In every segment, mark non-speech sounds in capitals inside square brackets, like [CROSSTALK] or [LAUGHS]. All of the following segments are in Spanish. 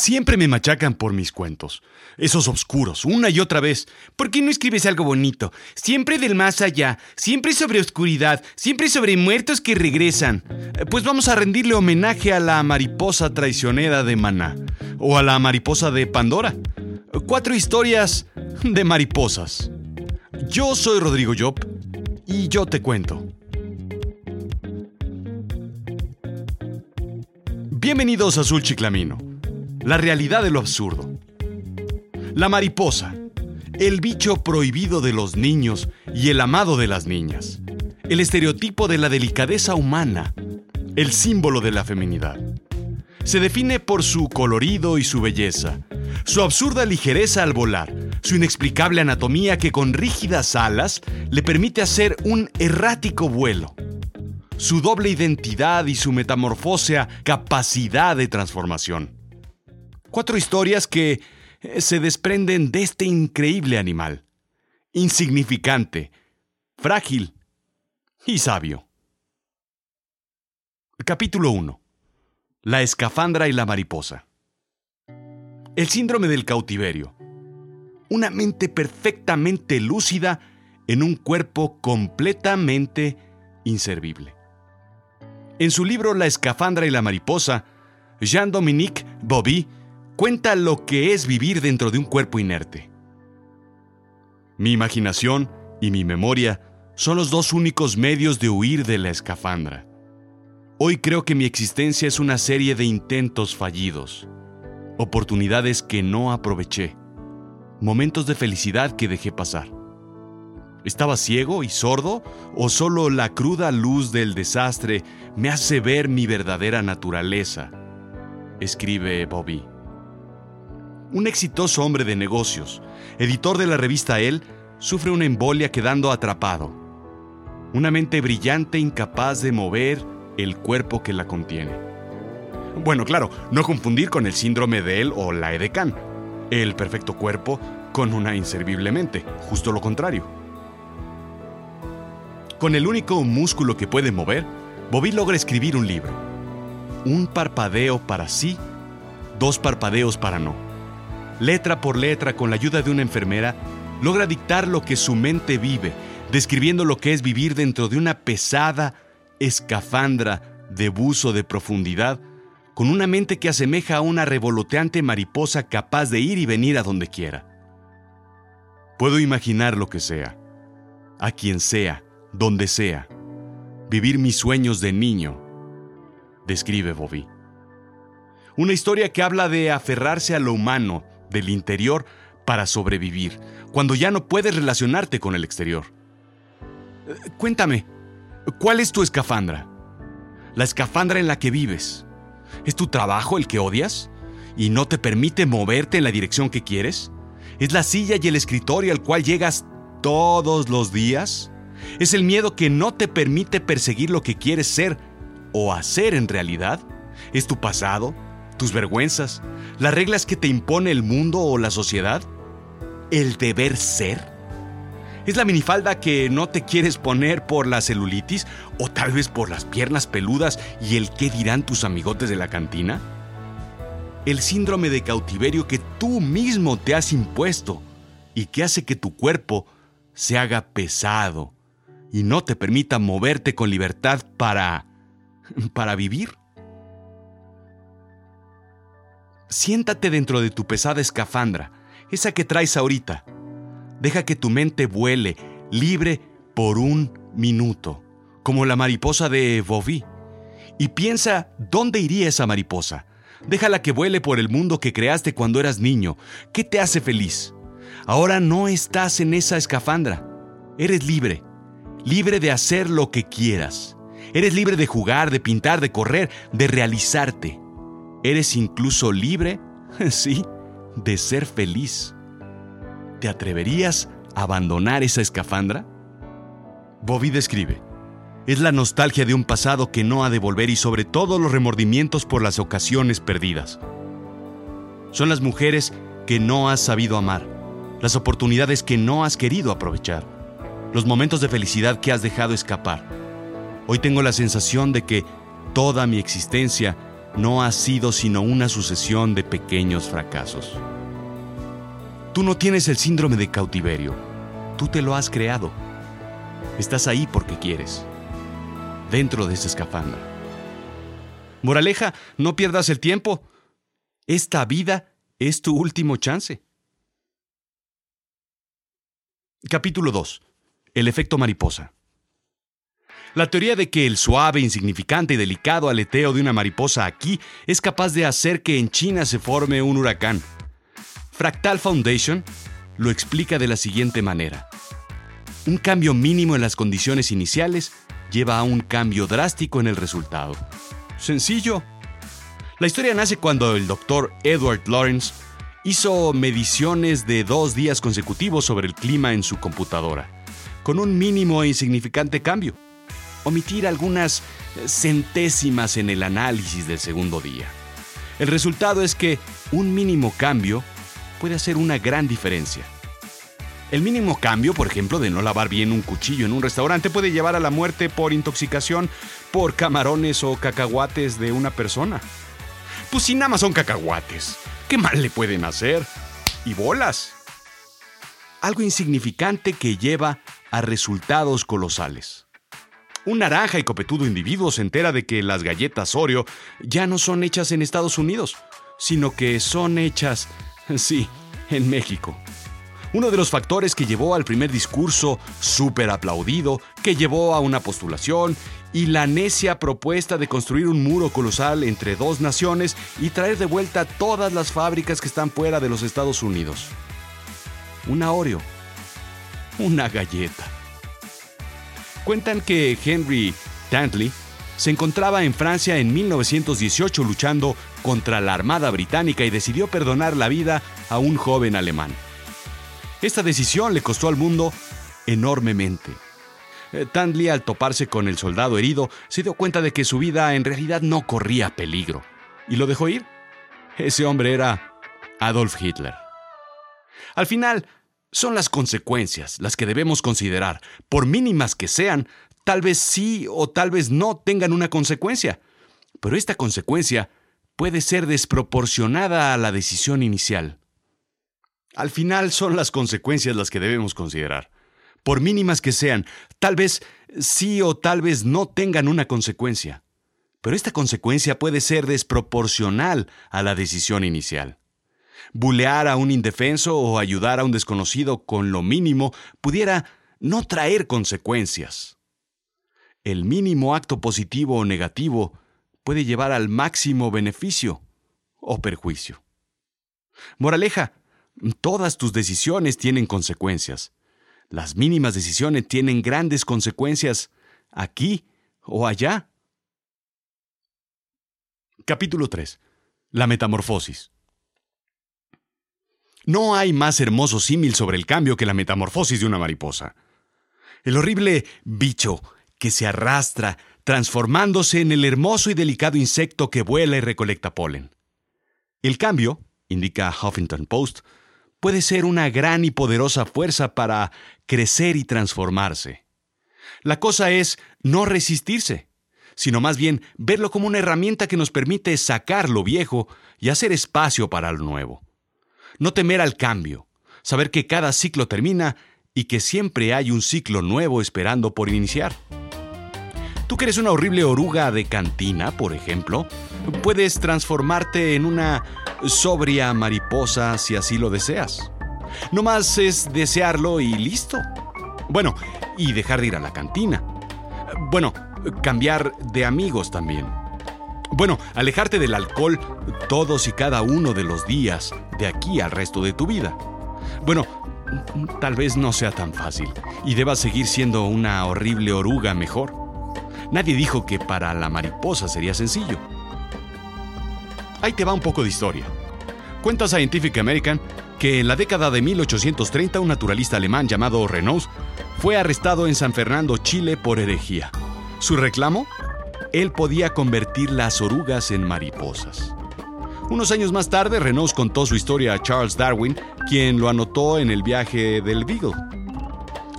Siempre me machacan por mis cuentos. Esos oscuros, una y otra vez. ¿Por qué no escribes algo bonito? Siempre del más allá, siempre sobre oscuridad, siempre sobre muertos que regresan. Eh, Pues vamos a rendirle homenaje a la mariposa traicionera de Maná. O a la mariposa de Pandora. Cuatro historias de mariposas. Yo soy Rodrigo Job y yo te cuento. Bienvenidos a Azul Chiclamino. La realidad de lo absurdo. La mariposa, el bicho prohibido de los niños y el amado de las niñas. El estereotipo de la delicadeza humana, el símbolo de la feminidad. Se define por su colorido y su belleza, su absurda ligereza al volar, su inexplicable anatomía que con rígidas alas le permite hacer un errático vuelo su doble identidad y su metamorfósea capacidad de transformación. Cuatro historias que eh, se desprenden de este increíble animal, insignificante, frágil y sabio. Capítulo 1. La escafandra y la mariposa. El síndrome del cautiverio. Una mente perfectamente lúcida en un cuerpo completamente inservible. En su libro La escafandra y la mariposa, Jean-Dominique Bobby cuenta lo que es vivir dentro de un cuerpo inerte. Mi imaginación y mi memoria son los dos únicos medios de huir de la escafandra. Hoy creo que mi existencia es una serie de intentos fallidos, oportunidades que no aproveché, momentos de felicidad que dejé pasar. ¿Estaba ciego y sordo o solo la cruda luz del desastre me hace ver mi verdadera naturaleza? Escribe Bobby. Un exitoso hombre de negocios, editor de la revista Elle, sufre una embolia quedando atrapado. Una mente brillante incapaz de mover el cuerpo que la contiene. Bueno, claro, no confundir con el síndrome de él o la edecán, el perfecto cuerpo con una inservible mente, justo lo contrario. Con el único músculo que puede mover, Bobby logra escribir un libro. Un parpadeo para sí, dos parpadeos para no. Letra por letra, con la ayuda de una enfermera, logra dictar lo que su mente vive, describiendo lo que es vivir dentro de una pesada escafandra de buzo de profundidad, con una mente que asemeja a una revoloteante mariposa capaz de ir y venir a donde quiera. Puedo imaginar lo que sea, a quien sea, donde sea, vivir mis sueños de niño, describe Bobby. Una historia que habla de aferrarse a lo humano, del interior, para sobrevivir, cuando ya no puedes relacionarte con el exterior. Cuéntame, ¿cuál es tu escafandra? La escafandra en la que vives. ¿Es tu trabajo el que odias? ¿Y no te permite moverte en la dirección que quieres? ¿Es la silla y el escritorio al cual llegas todos los días? ¿Es el miedo que no te permite perseguir lo que quieres ser o hacer en realidad? ¿Es tu pasado? ¿Tus vergüenzas? ¿Las reglas que te impone el mundo o la sociedad? ¿El deber ser? ¿Es la minifalda que no te quieres poner por la celulitis o tal vez por las piernas peludas y el qué dirán tus amigotes de la cantina? El síndrome de cautiverio que tú mismo te has impuesto y que hace que tu cuerpo se haga pesado y no te permita moverte con libertad para... para vivir. Siéntate dentro de tu pesada escafandra, esa que traes ahorita. Deja que tu mente vuele, libre por un minuto, como la mariposa de Bobby. Y piensa dónde iría esa mariposa. Déjala que vuele por el mundo que creaste cuando eras niño. ¿Qué te hace feliz? Ahora no estás en esa escafandra. Eres libre libre de hacer lo que quieras. Eres libre de jugar, de pintar, de correr, de realizarte. Eres incluso libre, [LAUGHS] sí, de ser feliz. ¿Te atreverías a abandonar esa escafandra? Bobby describe. Es la nostalgia de un pasado que no ha de volver y sobre todo los remordimientos por las ocasiones perdidas. Son las mujeres que no has sabido amar, las oportunidades que no has querido aprovechar los momentos de felicidad que has dejado escapar. Hoy tengo la sensación de que toda mi existencia no ha sido sino una sucesión de pequeños fracasos. Tú no tienes el síndrome de cautiverio, tú te lo has creado. Estás ahí porque quieres, dentro de esa escafandra. Moraleja, no pierdas el tiempo. Esta vida es tu último chance. Capítulo 2. El efecto mariposa. La teoría de que el suave, insignificante y delicado aleteo de una mariposa aquí es capaz de hacer que en China se forme un huracán. Fractal Foundation lo explica de la siguiente manera. Un cambio mínimo en las condiciones iniciales lleva a un cambio drástico en el resultado. Sencillo. La historia nace cuando el doctor Edward Lawrence hizo mediciones de dos días consecutivos sobre el clima en su computadora, con un mínimo e insignificante cambio omitir algunas centésimas en el análisis del segundo día. El resultado es que un mínimo cambio puede hacer una gran diferencia. El mínimo cambio, por ejemplo, de no lavar bien un cuchillo en un restaurante puede llevar a la muerte por intoxicación por camarones o cacahuates de una persona. Pues si nada más son cacahuates, ¿qué mal le pueden hacer? Y bolas. Algo insignificante que lleva a resultados colosales. Un naranja y copetudo individuo se entera de que las galletas Oreo ya no son hechas en Estados Unidos, sino que son hechas, sí, en México. Uno de los factores que llevó al primer discurso súper aplaudido, que llevó a una postulación y la necia propuesta de construir un muro colosal entre dos naciones y traer de vuelta todas las fábricas que están fuera de los Estados Unidos. Una Oreo. Una galleta. Cuentan que Henry Tantley se encontraba en Francia en 1918 luchando contra la Armada Británica y decidió perdonar la vida a un joven alemán. Esta decisión le costó al mundo enormemente. Eh, Tantley, al toparse con el soldado herido, se dio cuenta de que su vida en realidad no corría peligro y lo dejó ir. Ese hombre era Adolf Hitler. Al final, son las consecuencias las que debemos considerar, por mínimas que sean, tal vez sí o tal vez no tengan una consecuencia, pero esta consecuencia puede ser desproporcionada a la decisión inicial. Al final son las consecuencias las que debemos considerar. Por mínimas que sean, tal vez sí o tal vez no tengan una consecuencia, pero esta consecuencia puede ser desproporcional a la decisión inicial. Bulear a un indefenso o ayudar a un desconocido con lo mínimo pudiera no traer consecuencias. El mínimo acto positivo o negativo puede llevar al máximo beneficio o perjuicio. Moraleja, todas tus decisiones tienen consecuencias. Las mínimas decisiones tienen grandes consecuencias aquí o allá. Capítulo 3. La metamorfosis. No hay más hermoso símil sobre el cambio que la metamorfosis de una mariposa. El horrible bicho que se arrastra, transformándose en el hermoso y delicado insecto que vuela y recolecta polen. El cambio, indica Huffington Post, puede ser una gran y poderosa fuerza para crecer y transformarse. La cosa es no resistirse, sino más bien verlo como una herramienta que nos permite sacar lo viejo y hacer espacio para lo nuevo. No temer al cambio, saber que cada ciclo termina y que siempre hay un ciclo nuevo esperando por iniciar. Tú que eres una horrible oruga de cantina, por ejemplo, puedes transformarte en una sobria mariposa si así lo deseas. No más es desearlo y listo. Bueno, y dejar de ir a la cantina. Bueno, cambiar de amigos también. Bueno, alejarte del alcohol todos y cada uno de los días, de aquí al resto de tu vida. Bueno, tal vez no sea tan fácil y debas seguir siendo una horrible oruga mejor. Nadie dijo que para la mariposa sería sencillo. Ahí te va un poco de historia. Cuenta Scientific American que en la década de 1830 un naturalista alemán llamado Renaud fue arrestado en San Fernando, Chile por herejía. Su reclamo él podía convertir las orugas en mariposas. Unos años más tarde, Renaud contó su historia a Charles Darwin, quien lo anotó en el viaje del Beagle.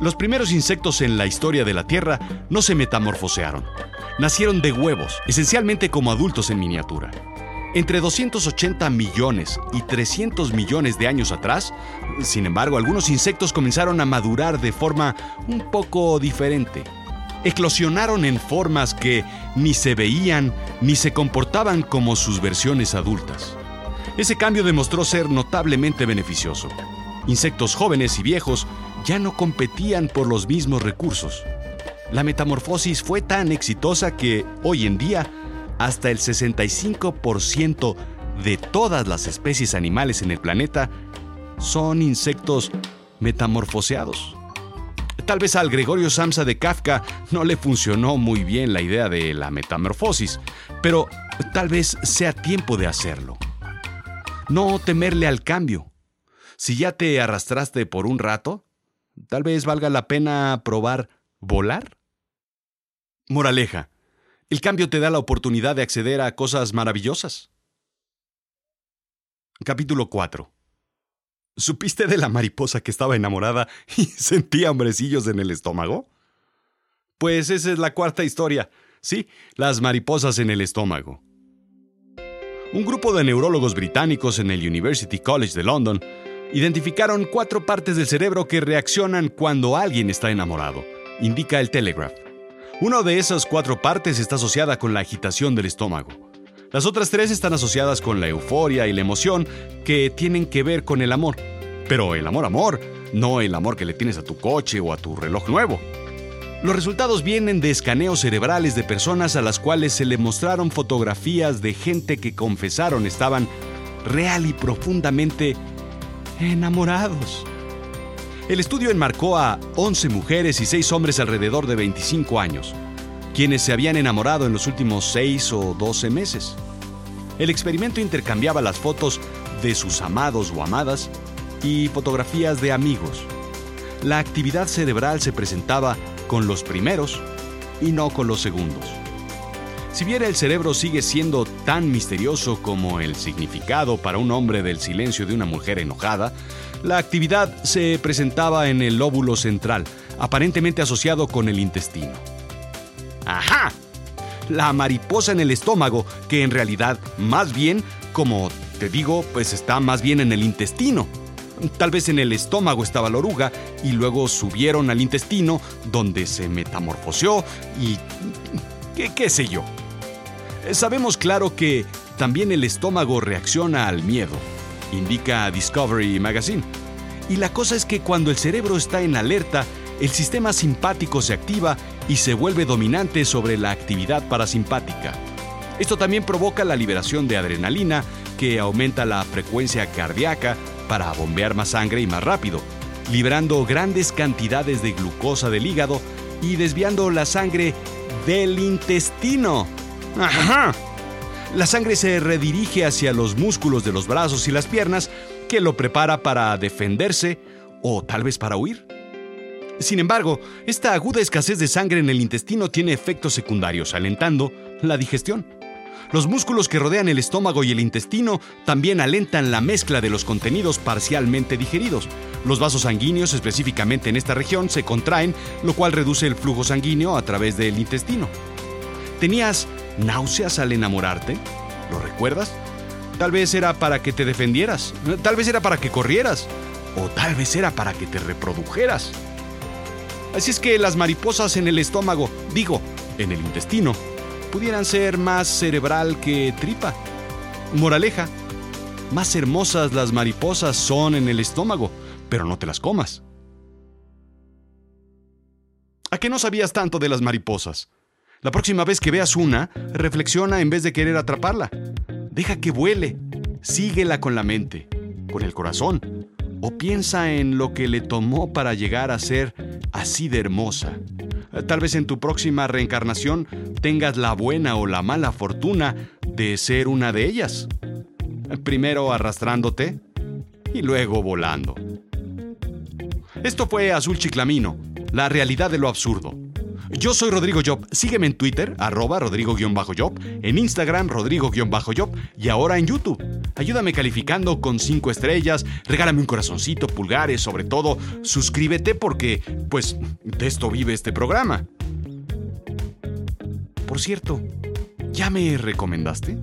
Los primeros insectos en la historia de la Tierra no se metamorfosearon. nacieron de huevos, esencialmente como adultos en miniatura. Entre 280 millones y 300 millones de años atrás, sin embargo, algunos insectos comenzaron a madurar de forma un poco diferente. Eclosionaron en formas que ni se veían ni se comportaban como sus versiones adultas. Ese cambio demostró ser notablemente beneficioso. Insectos jóvenes y viejos ya no competían por los mismos recursos. La metamorfosis fue tan exitosa que hoy en día hasta el 65% de todas las especies animales en el planeta son insectos metamorfoseados. Tal vez al Gregorio Samsa de Kafka no le funcionó muy bien la idea de la metamorfosis, pero tal vez sea tiempo de hacerlo. No temerle al cambio. Si ya te arrastraste por un rato, tal vez valga la pena probar volar. Moraleja. El cambio te da la oportunidad de acceder a cosas maravillosas. Capítulo 4. ¿Supiste de la mariposa que estaba enamorada [LAUGHS] y sentía hombrecillos en el estómago? Pues esa es la cuarta historia. Sí, las mariposas en el estómago. Un grupo de neurólogos británicos en el University College de London identificaron cuatro partes del cerebro que reaccionan cuando alguien está enamorado, indica el Telegraph. Una de esas cuatro partes está asociada con la agitación del estómago. Las otras tres están asociadas con la euforia y la emoción que tienen que ver con el amor. Pero el amor amor, no el amor que le tienes a tu coche o a tu reloj nuevo. Los resultados vienen de escaneos cerebrales de personas a las cuales se le mostraron fotografías de gente que confesaron estaban real y profundamente enamorados. El estudio enmarcó a 11 mujeres y 6 hombres alrededor de 25 años, quienes se habían enamorado en los últimos 6 o 12 meses. El experimento intercambiaba las fotos de sus amados o amadas y fotografías de amigos. La actividad cerebral se presentaba con los primeros y no con los segundos. Si bien el cerebro sigue siendo tan misterioso como el significado para un hombre del silencio de una mujer enojada, la actividad se presentaba en el lóbulo central, aparentemente asociado con el intestino. ¡Ajá! La mariposa en el estómago, que en realidad, más bien, como te digo, pues está más bien en el intestino. Tal vez en el estómago estaba la oruga y luego subieron al intestino donde se metamorfoseó y... qué, qué sé yo. Sabemos claro que también el estómago reacciona al miedo indica Discovery Magazine. Y la cosa es que cuando el cerebro está en alerta, el sistema simpático se activa y se vuelve dominante sobre la actividad parasimpática. Esto también provoca la liberación de adrenalina, que aumenta la frecuencia cardíaca para bombear más sangre y más rápido, liberando grandes cantidades de glucosa del hígado y desviando la sangre del intestino. ¡Ajá! la sangre se redirige hacia los músculos de los brazos y las piernas, que lo prepara para defenderse o tal vez para huir. Sin embargo, esta aguda escasez de sangre en el intestino tiene efectos secundarios, alentando la digestión. Los músculos que rodean el estómago y el intestino también alentan la mezcla de los contenidos parcialmente digeridos. Los vasos sanguíneos, específicamente en esta región, se contraen, lo cual reduce el flujo sanguíneo a través del intestino. ¿Tenías náuseas al enamorarte? ¿Lo recuerdas? Tal vez era para que te defendieras, tal vez era para que corrieras, o tal vez era para que te reprodujeras. Así es que las mariposas en el estómago, digo, en el intestino, pudieran ser más cerebral que tripa. Moraleja, más hermosas las mariposas son en el estómago, pero no te las comas. ¿A qué no sabías tanto de las mariposas? La próxima vez que veas una, reflexiona en vez de querer atraparla. Deja que vuele. Síguela con la mente, con el corazón. O piensa en lo que le tomó para llegar a ser así de hermosa. Tal vez en tu próxima reencarnación tengas la buena o la mala fortuna de ser una de ellas. Primero arrastrándote y luego volando. Esto fue Azul Chiclamino, la realidad de lo absurdo. Yo soy Rodrigo Job. Sígueme en Twitter, arroba Rodrigo-Job, en Instagram, Rodrigo-Job y ahora en YouTube. Ayúdame calificando con 5 estrellas, regálame un corazoncito, pulgares, sobre todo, suscríbete porque, pues, de esto vive este programa. Por cierto, ¿ya me recomendaste?